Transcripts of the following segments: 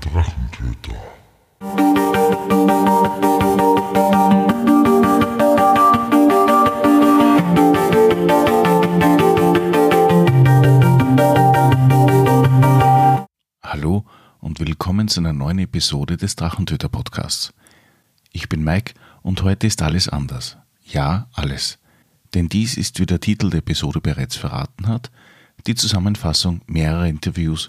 Drachentöter. Hallo und willkommen zu einer neuen Episode des Drachentöter Podcasts. Ich bin Mike und heute ist alles anders. Ja, alles. Denn dies ist, wie der Titel der Episode bereits verraten hat, die Zusammenfassung mehrerer Interviews,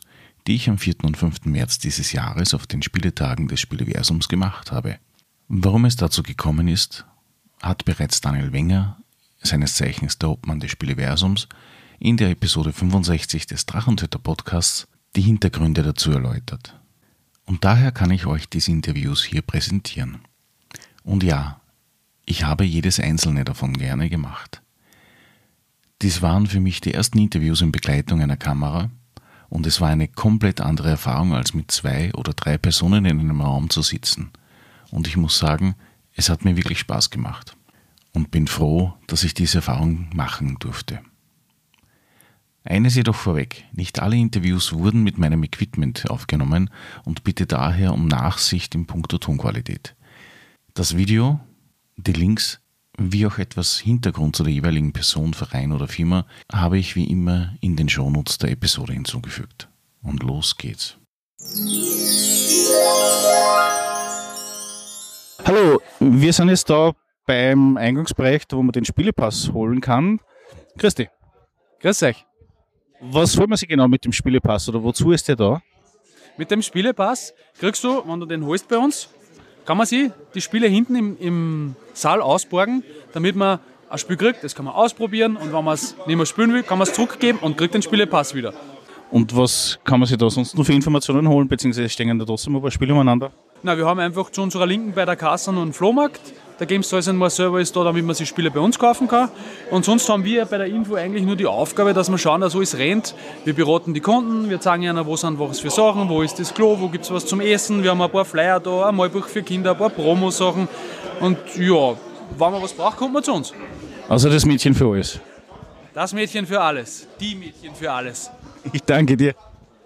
die ich am 4. und 5. März dieses Jahres auf den Spieletagen des Spieleversums gemacht habe. Warum es dazu gekommen ist, hat bereits Daniel Wenger, seines Zeichens der Obmann des Spieleversums, in der Episode 65 des Drachentöter Podcasts die Hintergründe dazu erläutert. Und daher kann ich euch diese Interviews hier präsentieren. Und ja, ich habe jedes einzelne davon gerne gemacht. Dies waren für mich die ersten Interviews in Begleitung einer Kamera und es war eine komplett andere Erfahrung, als mit zwei oder drei Personen in einem Raum zu sitzen. Und ich muss sagen, es hat mir wirklich Spaß gemacht und bin froh, dass ich diese Erfahrung machen durfte. Eines jedoch vorweg, nicht alle Interviews wurden mit meinem Equipment aufgenommen und bitte daher um Nachsicht in puncto Tonqualität. Das Video, die Links wie auch etwas Hintergrund zu der jeweiligen Person, Verein oder Firma habe ich wie immer in den Shownotes der Episode hinzugefügt. Und los geht's. Hallo, wir sind jetzt da beim Eingangsbereich, wo man den Spielepass holen kann. Christi. Grüß euch. Was soll man sich genau mit dem Spielepass oder wozu ist der da? Mit dem Spielepass kriegst du, wenn du den holst bei uns, kann man sich die Spiele hinten im, im Saal ausborgen, damit man ein Spiel kriegt. Das kann man ausprobieren und wenn man es nicht mehr spielen will, kann man es zurückgeben und kriegt den Spielepass wieder. Und was kann man sich da sonst noch für Informationen holen, beziehungsweise stehen da trotzdem ein paar Spiele umeinander? Na, wir haben einfach zu unserer Linken bei der Kasse einen Flohmarkt. Der Games Toys and More Server ist da, damit man sich Spiele bei uns kaufen kann. Und sonst haben wir bei der Info eigentlich nur die Aufgabe, dass wir schauen, dass alles rennt. Wir beraten die Kunden, wir zeigen ihnen, wo sind was für Sachen, wo ist das Klo, wo gibt es was zum Essen. Wir haben ein paar Flyer da, ein Malbuch für Kinder, ein paar Promo-Sachen. Und ja, wenn man was braucht, kommt man zu uns. Also das Mädchen für alles. Das Mädchen für alles. Die Mädchen für alles. Ich danke dir.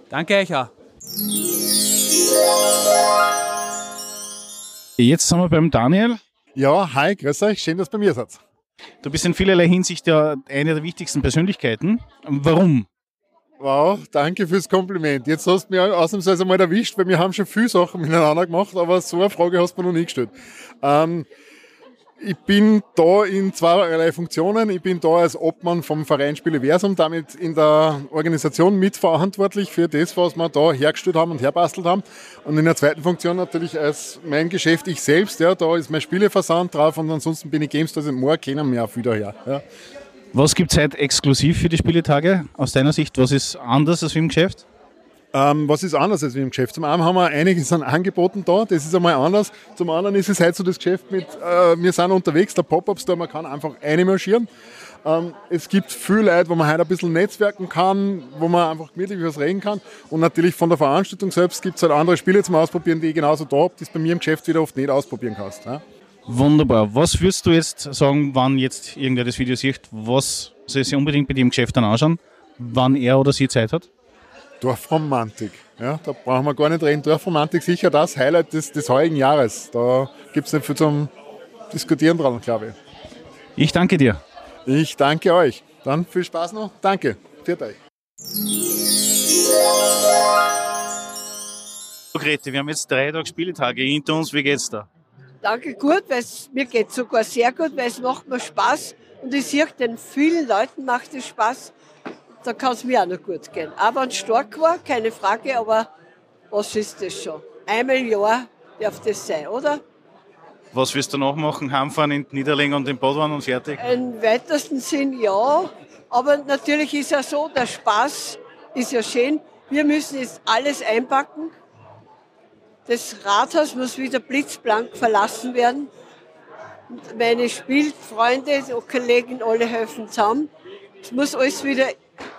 Danke euch auch. Jetzt sind wir beim Daniel. Ja, hi, grüß euch, schön, dass ihr bei mir seid. Du bist in vielerlei Hinsicht ja eine der wichtigsten Persönlichkeiten. Warum? Wow, danke fürs Kompliment. Jetzt hast du mich ausnahmsweise mal erwischt, weil wir haben schon viele Sachen miteinander gemacht, aber so eine Frage hast du mir noch nie gestellt. Ähm, ich bin da in zweierlei Funktionen. Ich bin da als Obmann vom Verein Spieleversum, damit in der Organisation mitverantwortlich für das, was wir da hergestellt haben und herbastelt haben. Und in der zweiten Funktion natürlich als mein Geschäft ich selbst. Ja, da ist mein Spieleversand drauf und ansonsten bin ich Games, sind morgen keiner mehr wieder her. Ja. Was gibt es heute exklusiv für die Spieletage aus deiner Sicht? Was ist anders als im Geschäft? Ähm, was ist anders als im Geschäft? Zum einen haben wir einiges an Angeboten da, das ist einmal anders. Zum anderen ist es halt so das Geschäft mit, äh, wir sind unterwegs, der Pop-Up Store, man kann einfach eine marschieren. Ähm, es gibt viele Leute, wo man halt ein bisschen netzwerken kann, wo man einfach gemütlich was reden kann. Und natürlich von der Veranstaltung selbst gibt es halt andere Spiele zum Ausprobieren, die ich genauso da habe, die du bei mir im Geschäft wieder oft nicht ausprobieren kannst. Ja? Wunderbar. Was würdest du jetzt sagen, wann jetzt irgendwer das Video sieht, was soll sich unbedingt bei dir im Geschäft dann anschauen, wann er oder sie Zeit hat? Dorfromantik. Ja, da brauchen wir gar nicht reden. Dorfromantik sicher das Highlight des, des heutigen Jahres. Da gibt es nicht viel zum Diskutieren dran, glaube ich. Ich danke dir. Ich danke euch. Dann viel Spaß noch. Danke. Viert euch. Grete, wir haben jetzt drei Tage Spieltage hinter uns. Wie geht's da? Danke, gut, weil mir geht sogar sehr gut, weil es macht mir Spaß und ich sehe, den vielen Leuten macht es Spaß da kann es mir auch noch gut gehen. Auch wenn es stark war, keine Frage, aber was ist das schon? Einmal im Jahr darf das sein, oder? Was wirst du noch machen? Heimfahren in die Niederlänge und den Badwann und fertig? Im weitesten Sinn ja. Aber natürlich ist ja so, der Spaß ist ja schön. Wir müssen jetzt alles einpacken. Das Rathaus muss wieder blitzblank verlassen werden. Meine Spielfreunde, Kollegen, alle helfen zusammen. Es muss alles wieder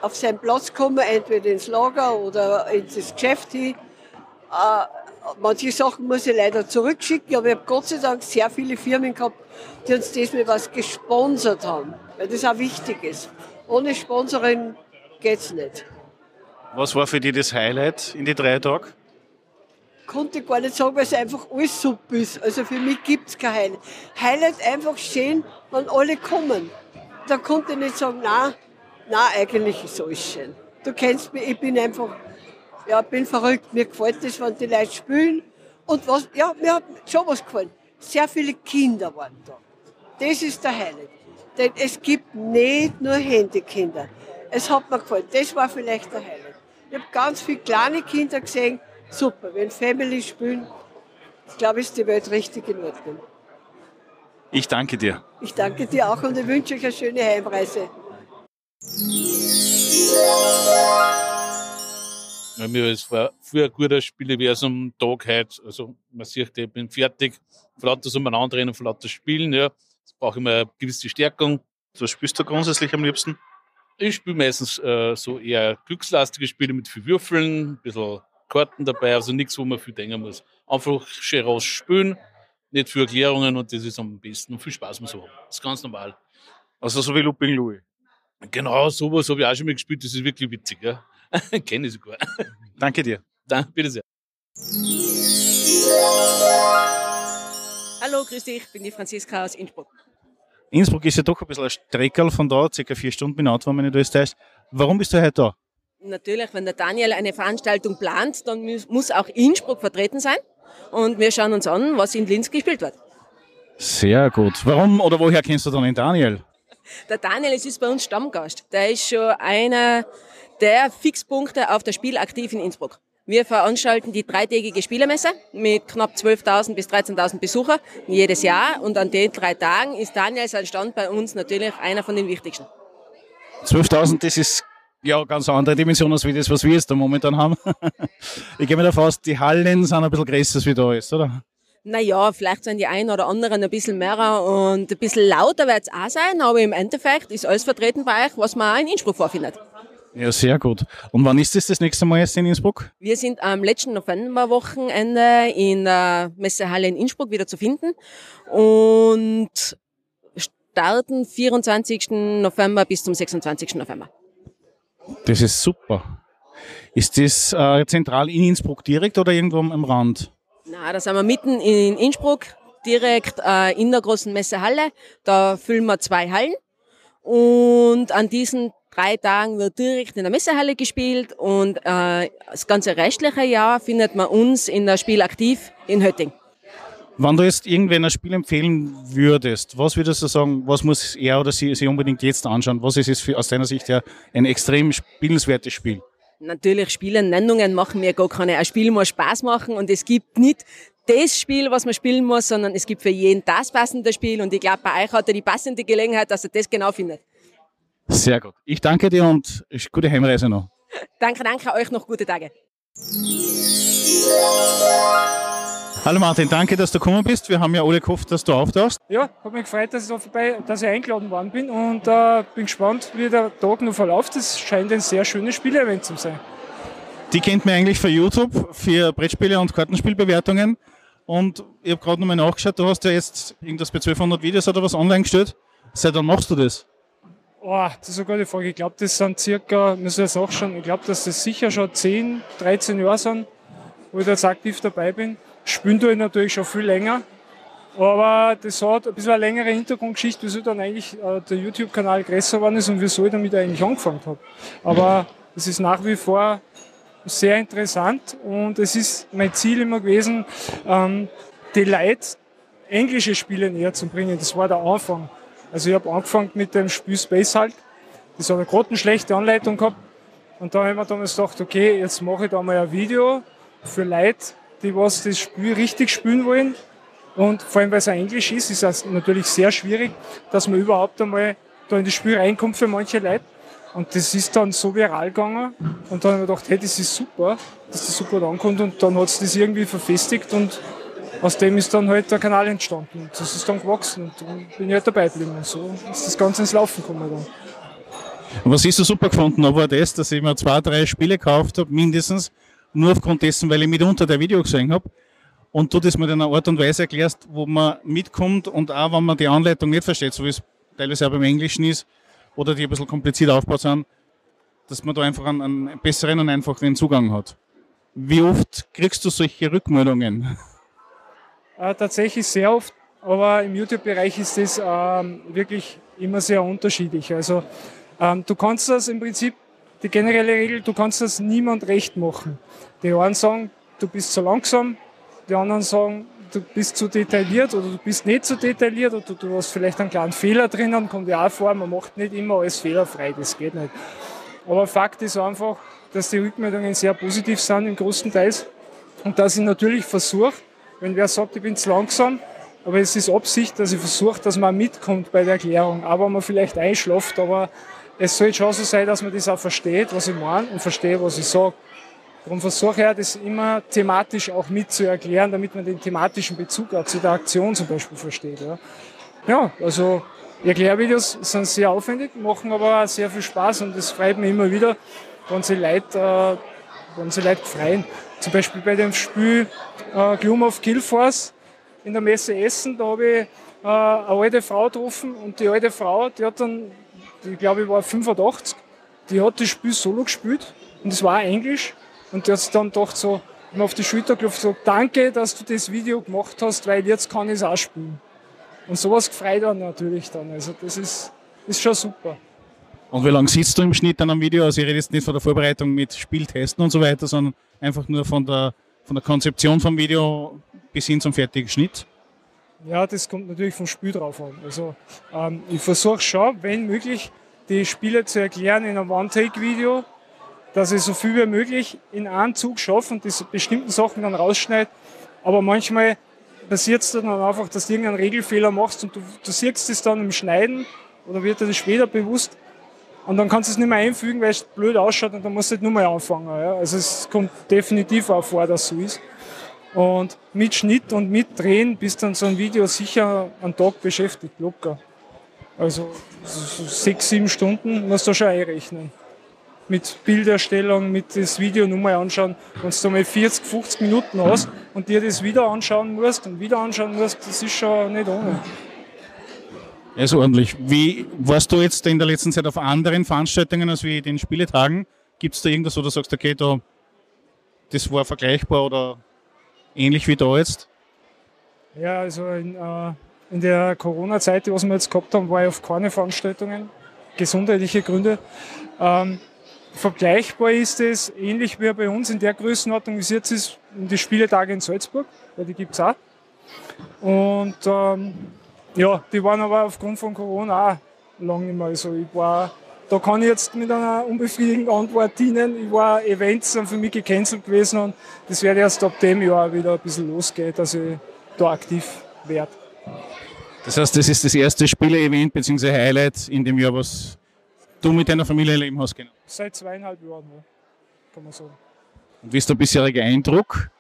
auf seinen Platz kommen, entweder ins Lager oder ins Geschäft hin. Äh, manche Sachen muss ich leider zurückschicken, aber ich habe Gott sei Dank sehr viele Firmen gehabt, die uns diesmal was gesponsert haben, weil das auch wichtig ist. Ohne Sponsoring geht es nicht. Was war für dich das Highlight in die drei Tagen? konnte gar nicht sagen, weil es einfach alles super ist. Also für mich gibt es kein Highlight. Highlight einfach schön, wenn alle kommen. Da konnte ich nicht sagen, nein, nein, eigentlich ist alles schön. Du kennst mich, ich bin einfach, ja, bin verrückt. Mir gefällt es, wenn die Leute spielen. Und was, ja, mir hat schon was gefallen. Sehr viele Kinder waren da. Das ist der Highlight. Denn es gibt nicht nur Handykinder. Es hat mir gefallen. Das war vielleicht der Highlight. Ich habe ganz viele kleine Kinder gesehen. Super, wenn Family spielen, ich glaube, ist die Welt richtig in Ordnung. Ich danke dir. Ich danke dir auch und ich wünsche euch eine schöne Heimreise. Ja, mir ist vor, früher ein guter Spieluniversum Tag heute. Also man sieht, ich bin fertig. Von lauter umeinander rennen, von lauter Spielen. Ja. Das brauche ich immer eine gewisse Stärkung. Was spielst du grundsätzlich am liebsten? Ich spiele meistens äh, so eher glückslastige Spiele mit viel Würfeln, ein bisschen Karten dabei, also nichts, wo man viel denken muss. Einfach schön raus spielen, nicht für Erklärungen und das ist am besten und viel Spaß muss haben. Das ist ganz normal. Also so wie Looping Louis. Genau, sowas habe ich auch schon mal gespielt, das ist wirklich witzig. Ja. Kenne ich sogar. Danke dir. Danke, bitte sehr. Hallo, grüß dich, ich bin die Franziska aus Innsbruck. Innsbruck ist ja doch ein bisschen ein Streckerl von da, circa vier Stunden bin Auto, wenn ich das täuscht. Warum bist du heute da? Natürlich, wenn der Daniel eine Veranstaltung plant, dann muss auch Innsbruck vertreten sein. Und wir schauen uns an, was in Linz gespielt wird. Sehr gut. Warum oder woher kennst du dann den Daniel? Der Daniel ist bei uns Stammgast. Der ist schon einer der Fixpunkte auf der Spiel aktiv in Innsbruck. Wir veranstalten die dreitägige Spielermesse mit knapp 12.000 bis 13.000 Besucher jedes Jahr. Und an den drei Tagen ist Daniel sein Stand bei uns natürlich einer von den wichtigsten. 12.000, das ist ja ganz andere Dimension als das, was wir jetzt momentan haben. ich gehe mir davon aus, die Hallen sind ein bisschen größer, als wie da ist, oder? Naja, vielleicht sind die einen oder anderen ein bisschen mehr und ein bisschen lauter wird es auch sein, aber im Endeffekt ist alles vertreten bei euch, was man auch in Innsbruck vorfindet. Ja, sehr gut. Und wann ist das das nächste Mal jetzt in Innsbruck? Wir sind am letzten Novemberwochenende in der Messehalle in Innsbruck wieder zu finden und starten 24. November bis zum 26. November. Das ist super. Ist das äh, zentral in Innsbruck direkt oder irgendwo am Rand? Na, da sind wir mitten in Innsbruck, direkt äh, in der großen Messehalle. Da füllen wir zwei Hallen. Und an diesen drei Tagen wird direkt in der Messehalle gespielt und äh, das ganze restliche Jahr findet man uns in der Spiel aktiv in Hötting. Wenn du jetzt irgendwen ein Spiel empfehlen würdest, was würdest du sagen, was muss er oder sie sich unbedingt jetzt anschauen? Was ist es für, aus deiner Sicht ja ein extrem spielenswertes Spiel? Natürlich, Spielennennungen machen mir gar keine. Ein Spiel muss Spaß machen und es gibt nicht das Spiel, was man spielen muss, sondern es gibt für jeden das passende Spiel und ich glaube, bei euch hat er die passende Gelegenheit, dass er das genau findet. Sehr gut. Ich danke dir und gute Heimreise noch. danke, danke, euch noch gute Tage. Hallo Martin, danke, dass du gekommen bist. Wir haben ja alle gehofft, dass du auftauchst. Ja, hat mich gefreut, dass ich, da vorbei, dass ich eingeladen worden bin und äh, bin gespannt, wie der Tag noch verläuft. Das scheint ein sehr schönes Spielevent zu sein. Die kennt man eigentlich für YouTube, für Brettspiele und Kartenspielbewertungen. Und ich habe gerade nochmal nachgeschaut, du hast ja jetzt irgendwas bei 1200 Videos oder was online gestellt. Seit wann machst du das? Oh, das ist eine gute Frage. Ich glaube, das sind circa, müssen wir jetzt nachschauen, ich glaube, dass das sicher schon 10, 13 Jahre sind, wo ich da jetzt aktiv dabei bin. Spielen tue ich natürlich schon viel länger. Aber das hat ein bisschen eine längere Hintergrundgeschichte, wieso dann eigentlich äh, der YouTube-Kanal größer geworden ist und wieso ich damit eigentlich angefangen habe. Aber es ist nach wie vor sehr interessant und es ist mein Ziel immer gewesen, ähm, die Leute englische Spiele näher zu bringen. Das war der Anfang. Also ich habe angefangen mit dem Spiel Space halt. Das hat eine gerade schlechte Anleitung gehabt. Und da habe ich mir damals gedacht, okay, jetzt mache ich da mal ein Video für Leute, die was das Spiel richtig spielen wollen. Und vor allem, weil es Englisch ist, ist es natürlich sehr schwierig, dass man überhaupt einmal da in das Spiel reinkommt für manche Leute. Und das ist dann so viral gegangen. Und dann habe ich gedacht, hey, das ist super, dass das super ankommt. Und dann hat es das irgendwie verfestigt und aus dem ist dann halt der Kanal entstanden. Und das ist dann gewachsen und dann bin ich halt dabei geblieben. Und so ist das Ganze ins Laufen gekommen dann. Was ich so super gefunden habe, war das, dass ich mir zwei, drei Spiele gekauft habe, mindestens, nur aufgrund dessen, weil ich mitunter der Video gesehen habe. Und du das mit einer Art und Weise erklärst, wo man mitkommt und auch, wenn man die Anleitung nicht versteht, so wie es teilweise auch beim Englischen ist, oder die ein bisschen kompliziert aufgebaut sind, dass man da einfach einen, einen besseren und einfacheren Zugang hat. Wie oft kriegst du solche Rückmeldungen? Äh, tatsächlich sehr oft, aber im YouTube-Bereich ist das ähm, wirklich immer sehr unterschiedlich. Also ähm, du kannst das im Prinzip, die generelle Regel, du kannst das niemand recht machen. Die einen sagen, du bist zu langsam, die anderen sagen, du bist zu detailliert oder du bist nicht zu detailliert oder du hast vielleicht einen kleinen Fehler drinnen, kommt ja auch vor, man macht nicht immer alles fehlerfrei, das geht nicht. Aber Fakt ist einfach, dass die Rückmeldungen sehr positiv sind im großen Teils und dass ich natürlich versuche, wenn wer sagt, ich bin zu langsam, aber es ist Absicht, dass ich versuche, dass man mitkommt bei der Erklärung, wenn man vielleicht einschlaft, aber es soll schon so sein, dass man das auch versteht, was ich meine und versteht, was ich sage. Darum versuche ich das immer thematisch auch mit zu erklären, damit man den thematischen Bezug auch zu der Aktion zum Beispiel versteht. Ja, ja also Erklärvideos sind sehr aufwendig, machen aber auch sehr viel Spaß und es freut mich immer wieder, wenn sie Leute, äh, wenn sie Leute freuen. Zum Beispiel bei dem Spiel äh, Gloom of Killforce in der Messe Essen, da habe ich äh, eine alte Frau getroffen und die alte Frau, die hat dann, die glaube ich war 85, die hat das Spiel solo gespielt und es war Englisch und der hat dann doch so mir auf die Schulter geklopft und gesagt, danke, dass du das Video gemacht hast, weil jetzt kann ich es auch spielen. Und sowas gefreut dann natürlich dann. Also das ist, ist schon super. Und wie lange sitzt du im Schnitt an einem Video? Also ich rede jetzt nicht von der Vorbereitung mit Spieltesten und so weiter, sondern einfach nur von der, von der Konzeption vom Video bis hin zum fertigen Schnitt. Ja, das kommt natürlich vom Spiel drauf an. Also ähm, ich versuche schon, wenn möglich, die Spiele zu erklären in einem One-Take-Video, dass ich so viel wie möglich in einem Zug schaffe und diese bestimmten Sachen dann rausschneide. Aber manchmal passiert es dann einfach, dass du irgendeinen Regelfehler machst und du, du siehst es dann im Schneiden oder wird dir das später bewusst und dann kannst du es nicht mehr einfügen, weil es blöd ausschaut und dann musst du halt nur mal anfangen. Ja. Also es kommt definitiv auch vor, dass so ist. Und mit Schnitt und mit Drehen bist dann so ein Video sicher einen Tag beschäftigt, locker. Also so sechs, sieben Stunden musst du schon einrechnen mit Bilderstellung, mit das Video nur mal anschauen. Wenn du mal 40, 50 Minuten hast und dir das wieder anschauen musst und wieder anschauen musst, das ist schon nicht ohne. Ja, ist ordentlich. Wie warst du jetzt in der letzten Zeit auf anderen Veranstaltungen als wie den Spieletagen? Gibt es da irgendwas, wo du sagst, okay, da, das war vergleichbar oder ähnlich wie da jetzt? Ja, also in, äh, in der Corona-Zeit, was wir jetzt gehabt haben, war ich auf keine Veranstaltungen, gesundheitliche Gründe. Ähm, Vergleichbar ist es, ähnlich wie bei uns in der Größenordnung, wie es jetzt ist, die Spieletage in Salzburg, weil die gibt es auch. Und ähm, ja, die waren aber aufgrund von Corona auch lange nicht mehr. Also ich war, da kann ich jetzt mit einer unbefriedigenden Antwort dienen. Ich war Events sind für mich gecancelt gewesen und das wird erst ab dem Jahr wieder ein bisschen losgehen, dass ich da aktiv werde. Das heißt, das ist das erste Spiele-Event bzw. Highlight in dem Jahr, was du mit deiner Familie erleben hast genau? Seit zweieinhalb Jahren, ja, kann man sagen. Und wie ist der bisherige Eindruck?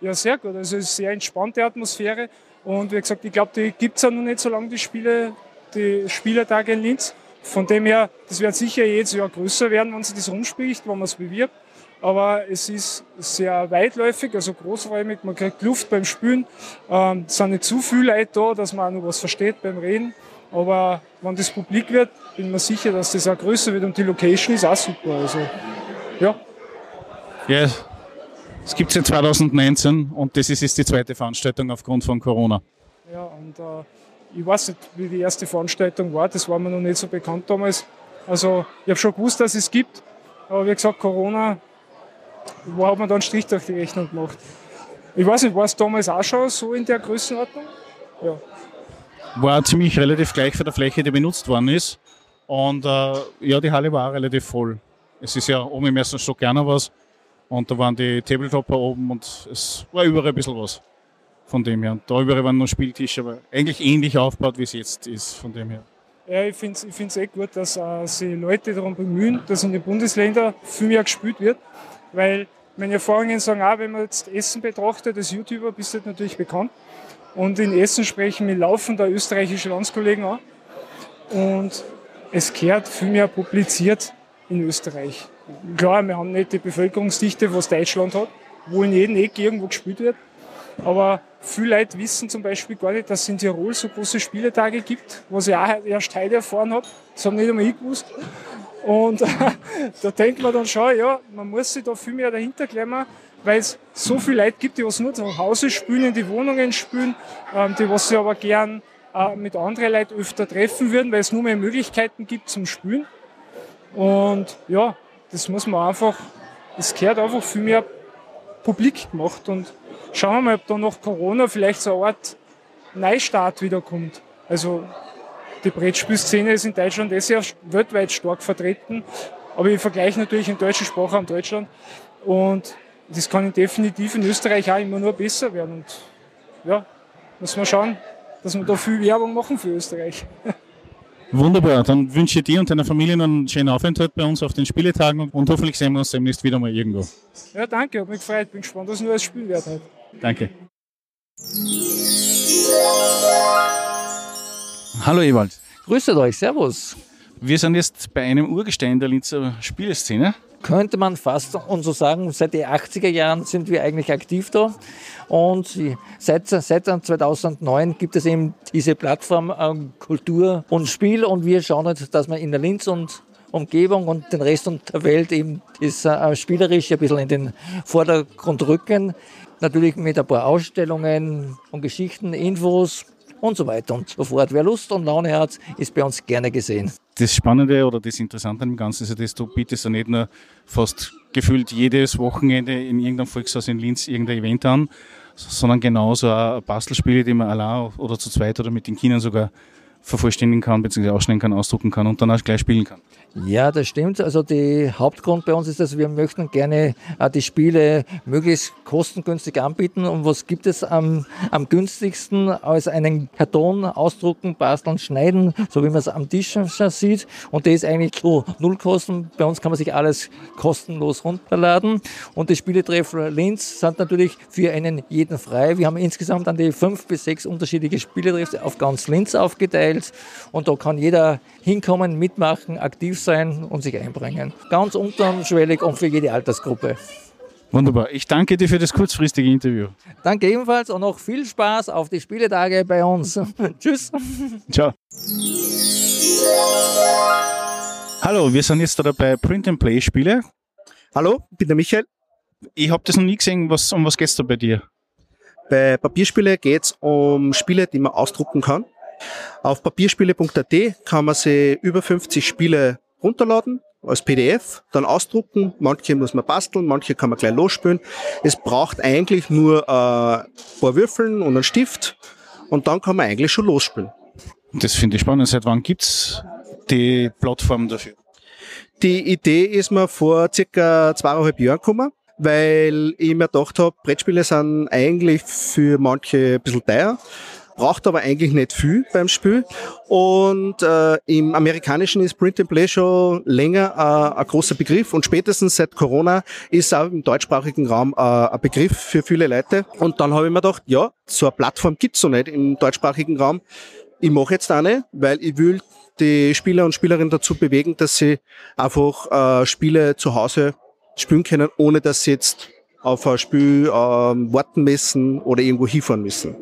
Ja, sehr gut. Also es ist eine sehr entspannte Atmosphäre. Und wie gesagt, ich glaube, die gibt es ja noch nicht so lange, die Spiele, die Spielertage in Linz. Von dem her, das wird sicher jedes Jahr größer werden, wenn sich das rumspricht, wenn man es bewirbt. Aber es ist sehr weitläufig, also großräumig, man kriegt Luft beim Spülen. Ähm, es sind nicht zu viele Leute da, dass man auch noch was versteht beim Reden. Aber wenn das publik wird, bin ich mir sicher, dass das auch größer wird und die Location ist auch super. Also, ja. Ja, es gibt es seit 2019 und das ist jetzt die zweite Veranstaltung aufgrund von Corona. Ja, und äh, ich weiß nicht, wie die erste Veranstaltung war, das war mir noch nicht so bekannt damals. Also ich habe schon gewusst, dass es gibt, aber wie gesagt, Corona, wo hat man dann Strich durch die Rechnung gemacht? Ich weiß nicht, war es damals auch schon so in der Größenordnung? Ja war ziemlich relativ gleich für der Fläche, die benutzt worden ist. Und äh, ja, die Halle war auch relativ voll. Es ist ja oben im ersten Stock gerne was. Und da waren die Tabletopper oben und es war überall ein bisschen was. Von dem her. Da überall waren noch Spieltische, aber eigentlich ähnlich aufgebaut, wie es jetzt ist, von dem her. Ja, ich finde es ich find's eh gut, dass äh, sich Leute darum bemühen, dass in den Bundesländern viel mehr gespielt wird. Weil meine Erfahrungen sagen auch, wenn man jetzt Essen betrachtet, als YouTuber bist du natürlich bekannt. Und in Essen sprechen wir laufend österreichische Landskollegen an. Und es kehrt viel mehr publiziert in Österreich. Klar, wir haben nicht die Bevölkerungsdichte, was Deutschland hat, wo in jedem Eck irgendwo gespielt wird. Aber viele Leute wissen zum Beispiel gar nicht, dass es in Tirol so große Spieletage gibt, was ich auch erst heute erfahren habe. Das haben nicht einmal ich gewusst. Und da denkt man dann schon, ja, man muss sich da viel mehr dahinter klemmen, weil es so viele Leute gibt, die was nur zu Hause spielen, in die Wohnungen spielen, ähm, die was sie aber gern äh, mit anderen Leuten öfter treffen würden, weil es nur mehr Möglichkeiten gibt zum Spielen. Und ja, das muss man einfach, es gehört einfach viel mehr publik gemacht und schauen wir mal, ob da nach Corona vielleicht so eine Art Neustart wiederkommt. Also die Brettspielszene ist in Deutschland eh sehr weltweit stark vertreten, aber ich vergleiche natürlich im deutschen Sprachraum Deutschland und das kann definitiv in Österreich auch immer nur besser werden. Und ja, muss man schauen, dass wir da viel Werbung machen für Österreich. Wunderbar, dann wünsche ich dir und deiner Familie einen schönen Aufenthalt bei uns auf den Spieletagen und hoffentlich sehen wir uns demnächst wieder mal irgendwo. Ja, danke, hat mich gefreut, bin gespannt, was nur als Spiel wird heute. Danke. Hallo Ewald. Grüßt euch, Servus. Wir sind jetzt bei einem Urgestein der Linzer Spieleszene. Könnte man fast und so sagen, seit den 80er Jahren sind wir eigentlich aktiv da. Und seit, seit 2009 gibt es eben diese Plattform ähm, Kultur und Spiel. Und wir schauen jetzt, dass wir in der Linz und Umgebung und den Rest der Welt eben das äh, spielerisch ein bisschen in den Vordergrund rücken. Natürlich mit ein paar Ausstellungen und Geschichten, Infos und so weiter und so fort. Wer Lust und Laune hat, ist bei uns gerne gesehen. Das Spannende oder das Interessante an dem Ganzen ist ja, dass du bietest ja nicht nur fast gefühlt jedes Wochenende in irgendeinem Volkshaus in Linz irgendein Event an, sondern genauso auch Bastelspiele, die man allein oder zu zweit oder mit den Kindern sogar vervollständigen kann, beziehungsweise ausschneiden kann, ausdrucken kann und dann auch gleich spielen kann. Ja, das stimmt. Also der Hauptgrund bei uns ist, dass wir möchten gerne äh, die Spiele möglichst kostengünstig anbieten. Und was gibt es am, am günstigsten als einen Karton ausdrucken, basteln, schneiden, so wie man es am Tisch schon sieht. Und der ist eigentlich so Nullkosten. Bei uns kann man sich alles kostenlos runterladen. Und die Spieletreffer Linz sind natürlich für einen jeden frei. Wir haben insgesamt an die fünf bis sechs unterschiedliche Spieletreffer auf ganz Linz aufgeteilt. Und da kann jeder hinkommen, mitmachen, aktiv sein und sich einbringen. Ganz unterschwellig und für jede Altersgruppe. Wunderbar. Ich danke dir für das kurzfristige Interview. Danke ebenfalls und noch viel Spaß auf die Spieletage bei uns. Tschüss. Ciao. Hallo, wir sind jetzt da bei Print and Play Spiele. Hallo, ich bin der Michael. Ich habe das noch nie gesehen. Was, um was geht es da bei dir? Bei Papierspiele geht es um Spiele, die man ausdrucken kann. Auf papierspiele.at kann man sich über 50 Spiele runterladen als PDF, dann ausdrucken. Manche muss man basteln, manche kann man gleich losspielen. Es braucht eigentlich nur äh, ein paar Würfeln und einen Stift und dann kann man eigentlich schon losspielen. Das finde ich spannend. Seit wann gibt's die Plattform dafür? Die Idee ist mir vor circa zweieinhalb Jahren gekommen, weil ich mir gedacht habe, Brettspiele sind eigentlich für manche ein bisschen teuer braucht aber eigentlich nicht viel beim Spiel. Und äh, im Amerikanischen ist Print and Play schon länger äh, ein großer Begriff und spätestens seit Corona ist auch im deutschsprachigen Raum äh, ein Begriff für viele Leute. Und dann habe ich mir gedacht, ja, so eine Plattform gibt's so nicht im deutschsprachigen Raum. Ich mache jetzt eine, weil ich will die Spieler und Spielerinnen dazu bewegen, dass sie einfach äh, Spiele zu Hause spielen können, ohne dass sie jetzt auf ein Spiel äh, warten müssen oder irgendwo hinfahren müssen.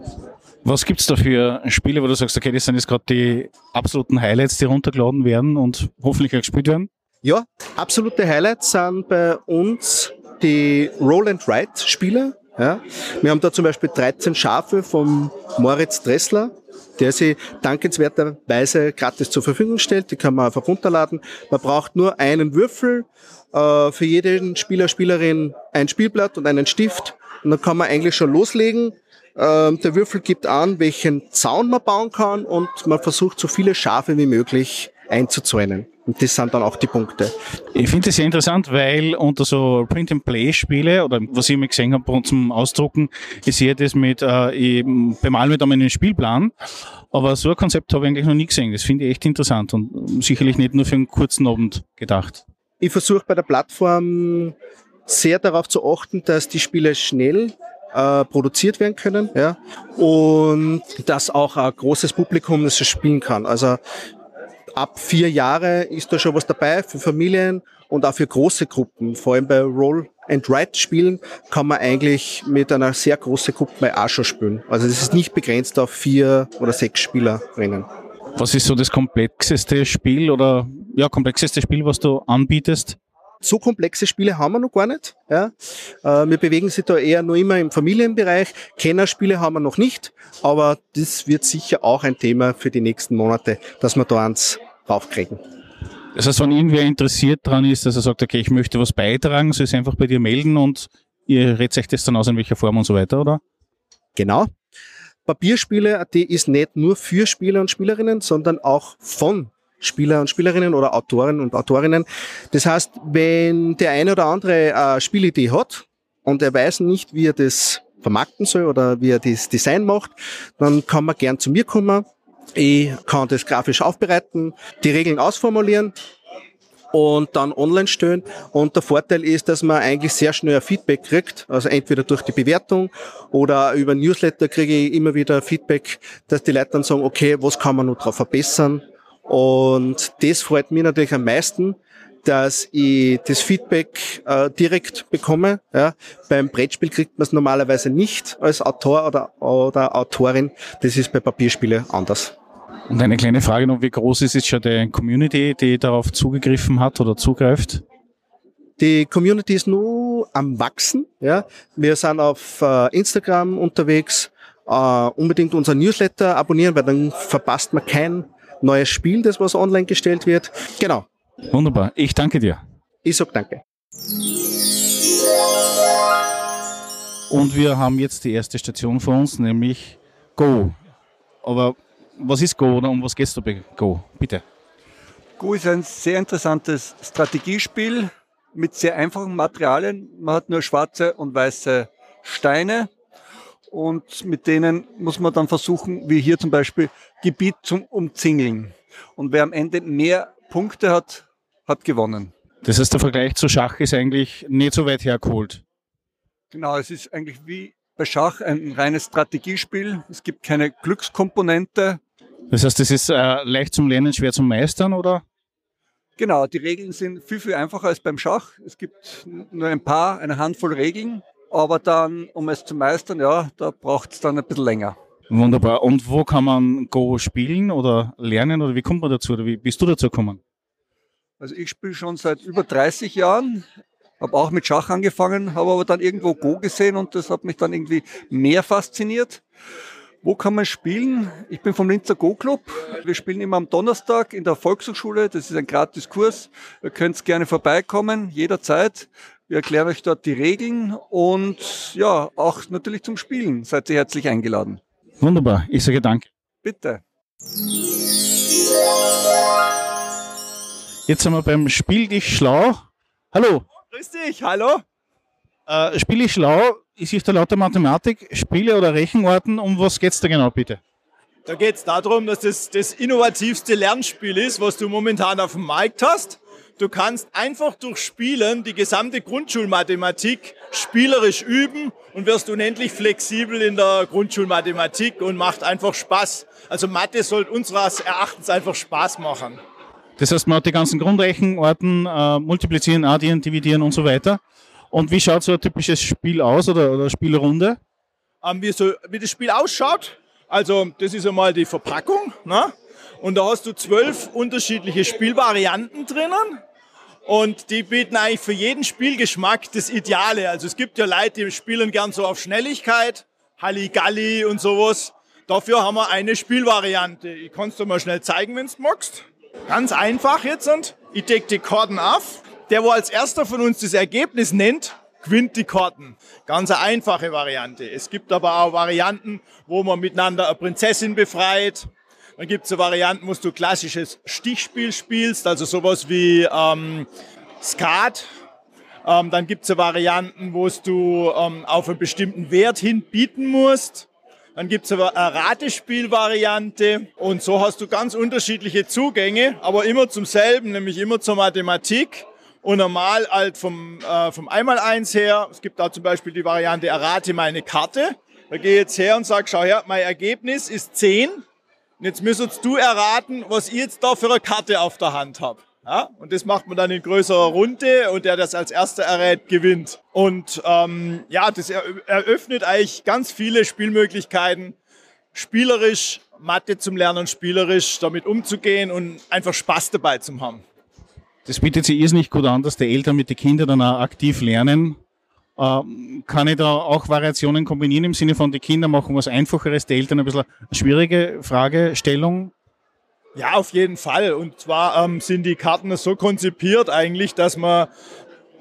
Was gibt's da für Spiele, wo du sagst, okay, das sind jetzt gerade die absoluten Highlights, die runtergeladen werden und hoffentlich auch gespielt werden? Ja, absolute Highlights sind bei uns die Roll and Write Spiele. Ja. Wir haben da zum Beispiel 13 Schafe von Moritz Dressler, der sie dankenswerterweise gratis zur Verfügung stellt. Die kann man einfach runterladen. Man braucht nur einen Würfel, äh, für jeden Spieler, Spielerin ein Spielblatt und einen Stift. Und dann kann man eigentlich schon loslegen ähm, der Würfel gibt an, welchen Zaun man bauen kann und man versucht so viele Schafe wie möglich einzuzäunen. Und das sind dann auch die Punkte. Ich finde das sehr interessant, weil unter so Print-and-Play-Spiele oder was ich immer gesehen habe zum Ausdrucken, ich sehe das mit, äh, ich bemal mir da meinen Spielplan, aber so ein Konzept habe ich eigentlich noch nie gesehen. Das finde ich echt interessant und sicherlich nicht nur für einen kurzen Abend gedacht. Ich versuche bei der Plattform sehr darauf zu achten, dass die Spiele schnell äh, produziert werden können, ja, und dass auch ein großes Publikum das spielen kann. Also ab vier Jahre ist da schon was dabei für Familien und auch für große Gruppen. Vor allem bei Roll and Write Spielen kann man eigentlich mit einer sehr großen Gruppe auch schon spielen. Also das ist nicht begrenzt auf vier oder sechs Spielerinnen. Was ist so das komplexeste Spiel oder ja komplexeste Spiel, was du anbietest? So komplexe Spiele haben wir noch gar nicht. Ja. Äh, wir bewegen sich da eher nur immer im Familienbereich. Kennerspiele haben wir noch nicht, aber das wird sicher auch ein Thema für die nächsten Monate, dass wir da eins raufkriegen. Das heißt, wenn irgendwer interessiert daran ist, dass er sagt, okay, ich möchte was beitragen, soll sich einfach bei dir melden und ihr redet euch das dann aus, in welcher Form und so weiter, oder? Genau. Papierspiele.at ist nicht nur für Spieler und Spielerinnen, sondern auch von Spieler und Spielerinnen oder Autoren und Autorinnen. Das heißt, wenn der eine oder andere eine Spielidee hat und er weiß nicht, wie er das vermarkten soll oder wie er das Design macht, dann kann man gern zu mir kommen. Ich kann das grafisch aufbereiten, die Regeln ausformulieren und dann online stellen. Und der Vorteil ist, dass man eigentlich sehr schnell Feedback kriegt, also entweder durch die Bewertung oder über Newsletter kriege ich immer wieder Feedback, dass die Leute dann sagen, okay, was kann man noch drauf verbessern? Und das freut mich natürlich am meisten, dass ich das Feedback äh, direkt bekomme. Ja. Beim Brettspiel kriegt man es normalerweise nicht als Autor oder, oder Autorin. Das ist bei Papierspielen anders. Und eine kleine Frage noch, wie groß ist jetzt schon die Community, die darauf zugegriffen hat oder zugreift? Die Community ist nur am Wachsen. Ja. Wir sind auf äh, Instagram unterwegs. Uh, unbedingt unser Newsletter abonnieren, weil dann verpasst man kein neues Spiel, das was online gestellt wird. Genau. Wunderbar. Ich danke dir. Ich sag danke. Und wir haben jetzt die erste Station vor uns, nämlich Go. Aber was ist Go oder um was geht es da bei Go? Bitte. Go ist ein sehr interessantes Strategiespiel mit sehr einfachen Materialien. Man hat nur schwarze und weiße Steine und mit denen muss man dann versuchen, wie hier zum Beispiel, Gebiet zum Umzingeln. Und wer am Ende mehr Punkte hat, hat gewonnen. Das heißt, der Vergleich zu Schach ist eigentlich nicht so weit hergeholt. Genau, es ist eigentlich wie bei Schach ein reines Strategiespiel. Es gibt keine Glückskomponente. Das heißt, es ist äh, leicht zum Lernen, schwer zum Meistern, oder? Genau, die Regeln sind viel, viel einfacher als beim Schach. Es gibt nur ein paar, eine Handvoll Regeln, aber dann, um es zu meistern, ja, da braucht es dann ein bisschen länger. Wunderbar. Und wo kann man Go spielen oder lernen oder wie kommt man dazu oder wie bist du dazu gekommen? Also ich spiele schon seit über 30 Jahren habe auch mit Schach angefangen, habe aber dann irgendwo Go gesehen und das hat mich dann irgendwie mehr fasziniert. Wo kann man spielen? Ich bin vom Linzer Go Club. Wir spielen immer am Donnerstag in der Volkshochschule. Das ist ein Gratiskurs. Ihr könnt gerne vorbeikommen, jederzeit. Wir erklären euch dort die Regeln und ja, auch natürlich zum Spielen. Seid ihr herzlich eingeladen. Wunderbar. Ich sage Danke. Bitte. Jetzt sind wir beim Spiel dich schlau. Hallo. Grüß dich, hallo. Äh, Spiele schlau, ist sich da lauter Mathematik, Spiele oder Rechenarten, um was geht es da genau bitte? Da geht es darum, dass das das innovativste Lernspiel ist, was du momentan auf dem Markt hast. Du kannst einfach durch Spielen die gesamte Grundschulmathematik spielerisch üben und wirst unendlich flexibel in der Grundschulmathematik und macht einfach Spaß. Also Mathe sollte unseres Erachtens einfach Spaß machen. Das heißt, man hat die ganzen Grundrechenarten, äh, multiplizieren, addieren, dividieren und so weiter. Und wie schaut so ein typisches Spiel aus oder, oder Spielrunde? Ähm, wie, so, wie das Spiel ausschaut, also das ist einmal die Verpackung. Ne? Und da hast du zwölf unterschiedliche Spielvarianten drinnen. Und die bieten eigentlich für jeden Spielgeschmack das Ideale. Also es gibt ja Leute, die spielen gern so auf Schnelligkeit, Halligalli und sowas. Dafür haben wir eine Spielvariante. Ich kann es dir mal schnell zeigen, wenn du magst. Ganz einfach jetzt und ich decke die Karten auf. Der, wo als erster von uns das Ergebnis nennt, gewinnt die Karten. Ganz eine einfache Variante. Es gibt aber auch Varianten, wo man miteinander eine Prinzessin befreit. Dann gibt es so Varianten, wo du klassisches Stichspiel spielst, also sowas wie ähm, Skat. Ähm, dann gibt es so Varianten, wo du ähm, auf einen bestimmten Wert hinbieten musst. Dann gibt es eine Ratespielvariante und so hast du ganz unterschiedliche Zugänge, aber immer zum selben, nämlich immer zur Mathematik. Und normal halt vom, äh, vom Einmaleins her, es gibt da zum Beispiel die Variante errate meine Karte. Da gehe ich jetzt her und sage, schau her, mein Ergebnis ist 10. Und jetzt müsstest du erraten, was ich jetzt da für eine Karte auf der Hand habe. Ja, und das macht man dann in größerer Runde und der das als erster errät, gewinnt. Und ähm, ja, das eröffnet eigentlich ganz viele Spielmöglichkeiten, spielerisch Mathe zum Lernen, spielerisch damit umzugehen und einfach Spaß dabei zu haben. Das bietet sich irrsinnig gut an, dass die Eltern mit den Kindern dann auch aktiv lernen. Ähm, kann ich da auch Variationen kombinieren im Sinne von, die Kinder machen was Einfacheres, die Eltern ein bisschen eine schwierige Fragestellung? Ja, auf jeden Fall. Und zwar ähm, sind die Karten so konzipiert eigentlich, dass man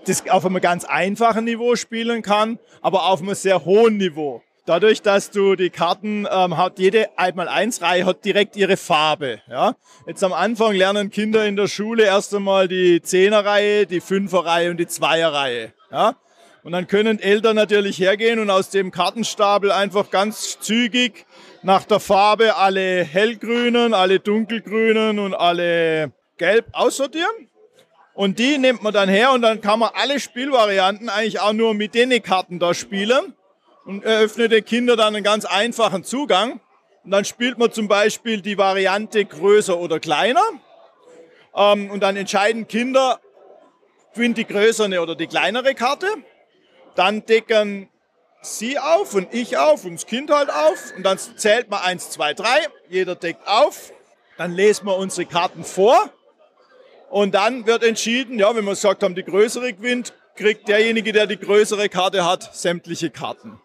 das auf einem ganz einfachen Niveau spielen kann, aber auf einem sehr hohen Niveau. Dadurch, dass du die Karten ähm, hat, jede einmal eins Reihe hat direkt ihre Farbe. Ja? Jetzt am Anfang lernen Kinder in der Schule erst einmal die Zehnerreihe, die Fünferreihe und die Zweierreihe. Ja? Und dann können Eltern natürlich hergehen und aus dem Kartenstapel einfach ganz zügig nach der Farbe alle hellgrünen, alle dunkelgrünen und alle gelb aussortieren. Und die nimmt man dann her und dann kann man alle Spielvarianten eigentlich auch nur mit den Karten da spielen und eröffnet den Kindern dann einen ganz einfachen Zugang. Und dann spielt man zum Beispiel die Variante größer oder kleiner. Ähm, und dann entscheiden Kinder, gewinnt die größere oder die kleinere Karte. Dann decken sie auf und ich auf und das Kind halt auf. Und dann zählt man eins, zwei, drei. Jeder deckt auf. Dann lesen wir unsere Karten vor. Und dann wird entschieden, ja, wenn wir gesagt haben, die größere gewinnt, kriegt derjenige, der die größere Karte hat, sämtliche Karten.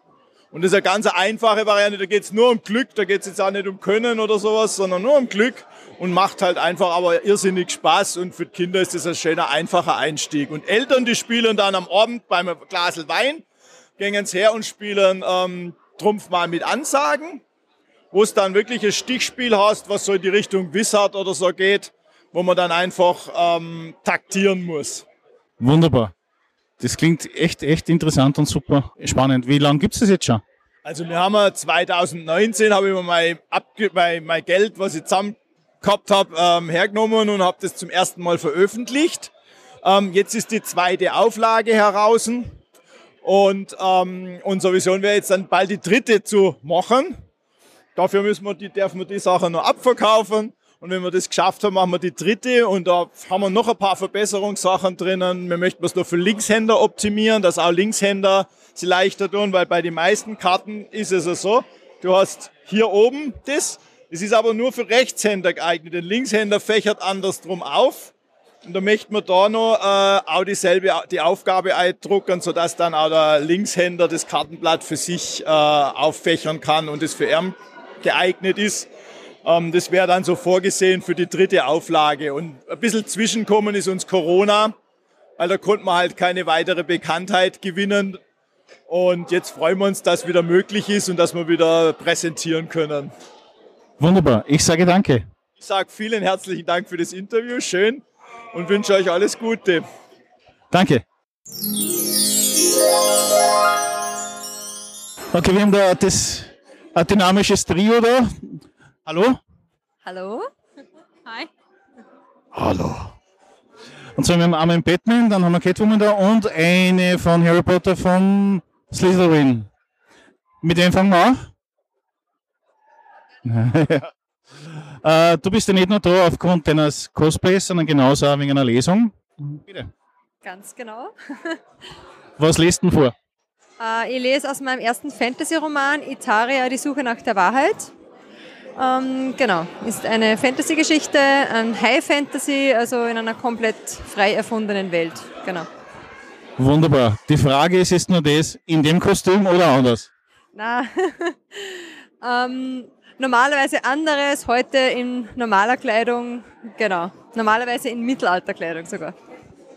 Und das ist eine ganz einfache Variante, da geht es nur um Glück, da geht es jetzt auch nicht um Können oder sowas, sondern nur um Glück und macht halt einfach aber irrsinnig Spaß und für die Kinder ist das ein schöner, einfacher Einstieg. Und Eltern, die spielen dann am Abend beim Glas Wein, gehen ins her und spielen ähm, Trumpf mal mit Ansagen, wo es dann wirklich ein Stichspiel hast, was so in die Richtung Wizard oder so geht, wo man dann einfach ähm, taktieren muss. Wunderbar. Das klingt echt, echt interessant und super spannend. Wie lange gibt es das jetzt schon? Also wir haben 2019 habe ich mir mein, mein, mein Geld, was ich zusammen gehabt habe, ähm, hergenommen und habe das zum ersten Mal veröffentlicht. Ähm, jetzt ist die zweite Auflage heraus und ähm, unsere Vision wäre jetzt dann bald die dritte zu machen. Dafür müssen wir die, dürfen wir die Sachen noch abverkaufen und wenn wir das geschafft haben, machen wir die dritte und da haben wir noch ein paar Verbesserungssachen drinnen. Wir möchten es noch für Linkshänder optimieren, dass auch Linkshänder sie leichter tun, weil bei den meisten Karten ist es so, du hast hier oben das, es ist aber nur für Rechtshänder geeignet. Den Linkshänder fächert andersrum auf. Und da möchten wir da noch äh, auch dieselbe die Aufgabe eindrucken, sodass dann auch der Linkshänder das Kartenblatt für sich äh, auffächern kann und es für ihn geeignet ist. Ähm, das wäre dann so vorgesehen für die dritte Auflage. Und ein bisschen zwischenkommen ist uns Corona, weil da konnte man halt keine weitere Bekanntheit gewinnen. Und jetzt freuen wir uns, dass wieder möglich ist und dass wir wieder präsentieren können. Wunderbar. Ich sage danke. Ich sage vielen herzlichen Dank für das Interview. Schön und wünsche euch alles Gute. Danke. Okay, wir haben da das ein dynamisches Trio da. Hallo? Hallo? Hi. Hallo. Und zwar wir haben einmal Batman, dann haben wir Catwoman da und eine von Harry Potter von Slytherin. Mit dem fangen wir an. ja. äh, du bist ja nicht nur da aufgrund deines Cosplays, sondern genauso auch wegen einer Lesung. Bitte. Ganz genau. Was lest du vor? Äh, ich lese aus meinem ersten Fantasy-Roman Itaria, die Suche nach der Wahrheit. Ähm, genau, ist eine Fantasy-Geschichte, ein High-Fantasy, also in einer komplett frei erfundenen Welt. Genau. Wunderbar. Die Frage ist jetzt nur das, in dem Kostüm oder anders? Na, ähm, normalerweise anderes, heute in normaler Kleidung, genau. Normalerweise in Mittelalterkleidung sogar.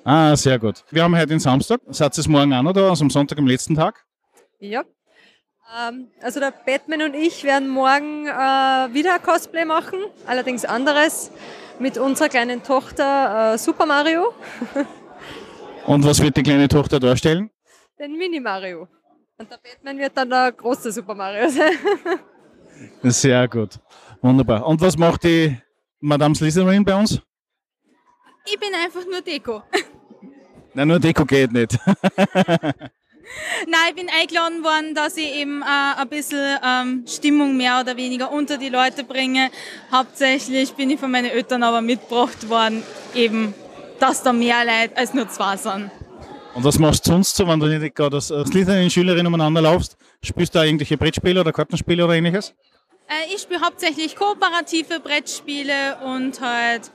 Ah, sehr gut. Wir haben heute den Samstag. Seid ihr es morgen an oder also am Sonntag am letzten Tag? Ja, ähm, also der Batman und ich werden morgen äh, wieder Cosplay machen, allerdings anderes, mit unserer kleinen Tochter äh, Super Mario. und was wird die kleine Tochter darstellen? Den Mini Mario. Und der Batman wird dann der große Super Mario sein. Sehr gut. Wunderbar. Und was macht die Madame Slytherin bei uns? Ich bin einfach nur Deko. Nein, nur Deko geht nicht. Nein, ich bin eingeladen worden, dass ich eben äh, ein bisschen ähm, Stimmung mehr oder weniger unter die Leute bringe. Hauptsächlich bin ich von meinen Eltern aber mitgebracht worden, eben, dass da mehr Leute als nur zwei sind. Und was machst du sonst so, wenn du nicht gerade als Slytherin-Schülerin umeinander laufst? Spielst du da irgendwelche Brettspiele oder Kartenspiele oder ähnliches? Äh, ich spiele hauptsächlich kooperative Brettspiele und halt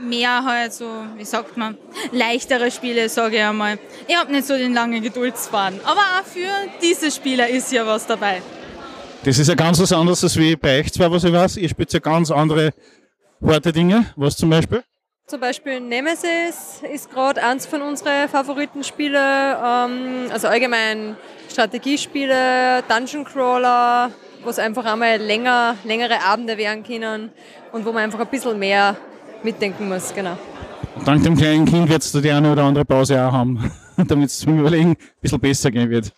mehr halt so, wie sagt man, leichtere Spiele, sage ich einmal. Ich habe nicht so den langen Geduldsfaden. Aber auch für diese Spieler ist ja was dabei. Das ist ja ganz was anderes als wie bei euch zwar, was ich weiß. Ihr spielt ja ganz andere harte Dinge. Was zum Beispiel? Zum Beispiel Nemesis ist gerade eins von unseren Favoritenspiele. Ähm, also allgemein Strategiespiele, Dungeon Crawler, wo es einfach einmal länger, längere Abende werden können und wo man einfach ein bisschen mehr mitdenken muss. Genau. Und dank dem kleinen Kind wird es die eine oder andere Pause auch haben, damit es zum Überlegen ein bisschen besser gehen wird.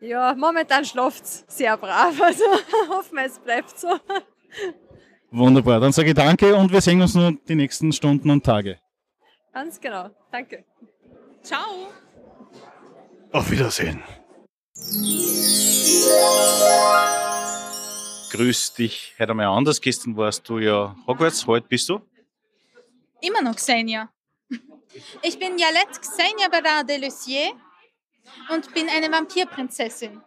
Ja, momentan schlaft es sehr brav. Also hoffen wir, es bleibt so. Wunderbar. Dann sage ich danke und wir sehen uns nur die nächsten Stunden und Tage. Ganz genau. Danke. Ciao. Auf Wiedersehen. Grüß dich heute einmal anders. Gestern warst du ja Hogwarts, heute bist du? Immer noch Xenia. Ich bin Yalette Xenia Berard de Lucier und bin eine Vampirprinzessin,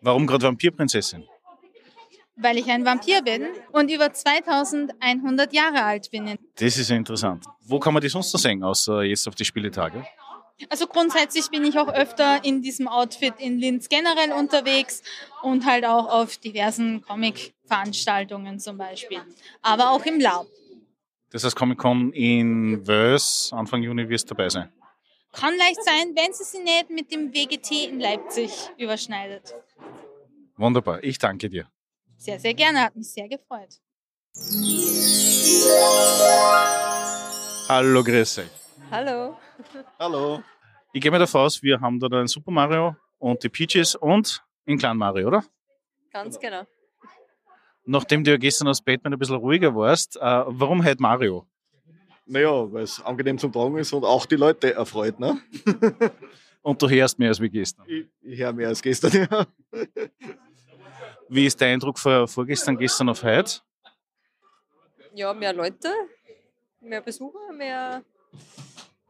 Warum gerade Vampirprinzessin? Weil ich ein Vampir bin und über 2100 Jahre alt bin. Das ist interessant. Wo kann man die sonst noch sehen, außer jetzt auf die Spieletage? Also grundsätzlich bin ich auch öfter in diesem Outfit in Linz generell unterwegs und halt auch auf diversen Comic-Veranstaltungen zum Beispiel. Aber auch im Lab. Das heißt, Comic-Con in Wels Anfang Juni wirst du dabei sein. Kann leicht sein, wenn sie sich nicht mit dem WGT in Leipzig überschneidet. Wunderbar. Ich danke dir. Sehr, sehr gerne, hat mich sehr gefreut. Hallo, grüß euch. Hallo. Hallo. Ich gehe mal davon aus, wir haben da den Super Mario und die Peaches und den kleinen Mario, oder? Ganz genau. Nachdem du ja gestern aus Batman ein bisschen ruhiger warst, äh, warum halt Mario? Naja, weil es angenehm zum Tragen ist und auch die Leute erfreut. Ne? Und du hörst mehr als wie gestern. Ich, ich höre mehr als gestern, ja. Wie ist der Eindruck von vorgestern, gestern auf heute? Ja, mehr Leute, mehr Besucher, mehr,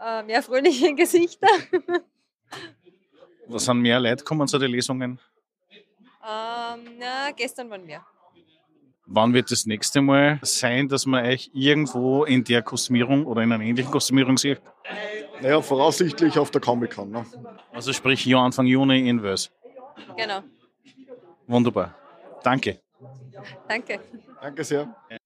äh, mehr fröhliche Gesichter. Was sind mehr Leute kommen zu den Lesungen? ähm, na, gestern waren mehr. Wann wird das nächste Mal sein, dass man euch irgendwo in der Kostümierung oder in einer ähnlichen Kostümierung sieht? Naja, voraussichtlich auf der Comic-Con. Ne? Also sprich hier Anfang Juni in Wels. Genau. Wunderbar. Danke. Danke. Danke sehr. Ja.